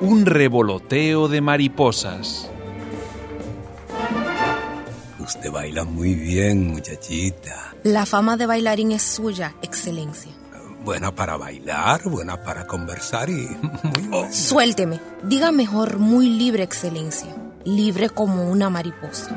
un revoloteo de mariposas. Usted baila muy bien, muchachita. La fama de bailarín es suya, excelencia. Buena para bailar, buena para conversar y muy buena. Suélteme. Diga mejor muy libre, excelencia. Libre como una mariposa.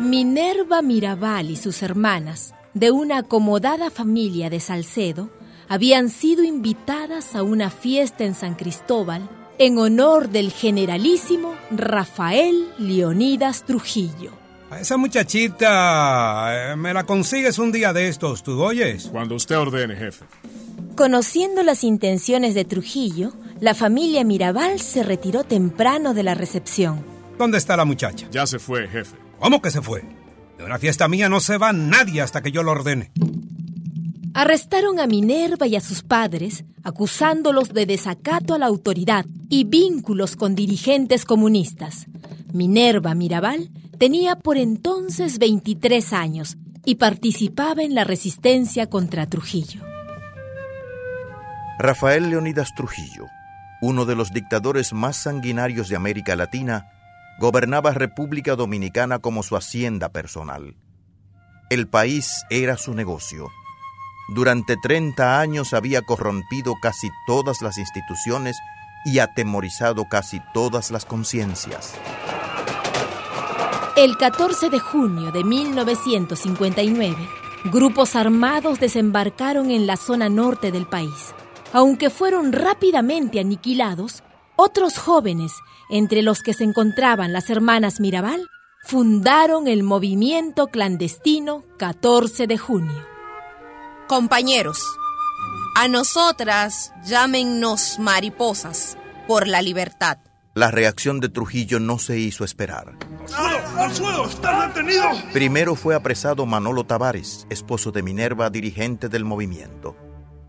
Minerva Mirabal y sus hermanas, de una acomodada familia de Salcedo, habían sido invitadas a una fiesta en San Cristóbal en honor del generalísimo Rafael Leonidas Trujillo. A esa muchachita eh, me la consigues un día de estos, ¿tú oyes? Cuando usted ordene, jefe. Conociendo las intenciones de Trujillo, la familia Mirabal se retiró temprano de la recepción. ¿Dónde está la muchacha? Ya se fue, jefe. ¿Cómo que se fue? De una fiesta mía no se va nadie hasta que yo lo ordene. Arrestaron a Minerva y a sus padres, acusándolos de desacato a la autoridad y vínculos con dirigentes comunistas. Minerva Mirabal tenía por entonces 23 años y participaba en la resistencia contra Trujillo. Rafael Leonidas Trujillo, uno de los dictadores más sanguinarios de América Latina, gobernaba República Dominicana como su hacienda personal. El país era su negocio. Durante 30 años había corrompido casi todas las instituciones y atemorizado casi todas las conciencias. El 14 de junio de 1959, grupos armados desembarcaron en la zona norte del país. Aunque fueron rápidamente aniquilados, otros jóvenes, entre los que se encontraban las hermanas Mirabal, fundaron el movimiento clandestino 14 de junio. Compañeros, a nosotras llámennos mariposas por la libertad. La reacción de Trujillo no se hizo esperar. ¡Al suelo! ¡Está detenido! Primero fue apresado Manolo Tavares, esposo de Minerva, dirigente del movimiento.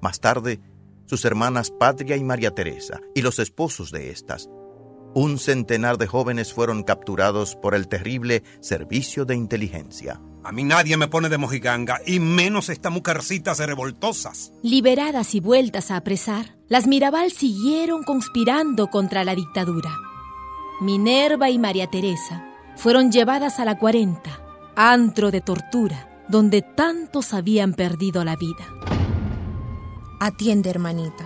Más tarde, sus hermanas Patria y María Teresa y los esposos de estas. Un centenar de jóvenes fueron capturados por el terrible servicio de inteligencia. A mí nadie me pone de mojiganga, y menos esta mujercitas revoltosas. Liberadas y vueltas a apresar, las Mirabal siguieron conspirando contra la dictadura. Minerva y María Teresa fueron llevadas a la 40, antro de tortura, donde tantos habían perdido la vida. Atiende, hermanita.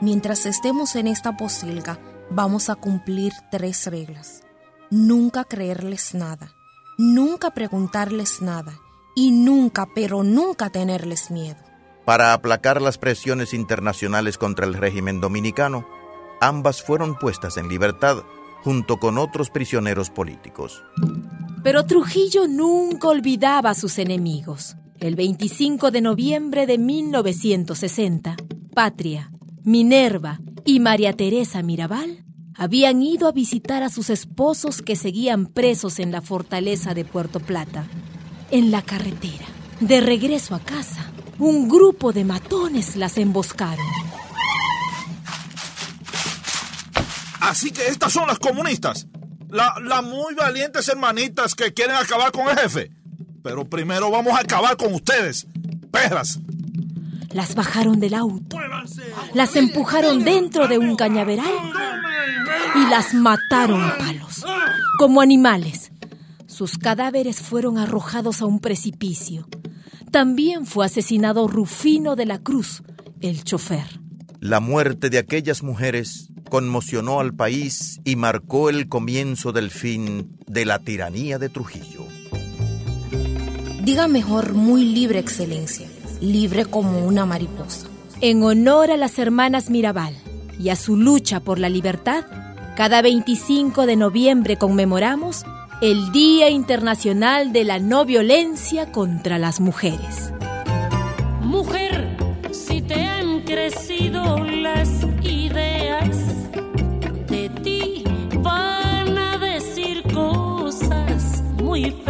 Mientras estemos en esta posilga, vamos a cumplir tres reglas. Nunca creerles nada, nunca preguntarles nada y nunca, pero nunca tenerles miedo. Para aplacar las presiones internacionales contra el régimen dominicano, ambas fueron puestas en libertad junto con otros prisioneros políticos. Pero Trujillo nunca olvidaba a sus enemigos. El 25 de noviembre de 1960, Patria, Minerva y María Teresa Mirabal habían ido a visitar a sus esposos que seguían presos en la fortaleza de Puerto Plata. En la carretera, de regreso a casa, un grupo de matones las emboscaron. Así que estas son las comunistas. Las la muy valientes hermanitas que quieren acabar con el jefe. Pero primero vamos a acabar con ustedes. Perras. Las bajaron del auto, las empujaron dentro de un cañaveral las mataron a palos, como animales. Sus cadáveres fueron arrojados a un precipicio. También fue asesinado Rufino de la Cruz, el chofer. La muerte de aquellas mujeres conmocionó al país y marcó el comienzo del fin de la tiranía de Trujillo. Diga mejor muy libre, excelencia, libre como una mariposa. En honor a las hermanas Mirabal y a su lucha por la libertad, cada 25 de noviembre conmemoramos el Día Internacional de la No Violencia contra las Mujeres. Mujer, si te han crecido las ideas, de ti van a decir cosas muy feas.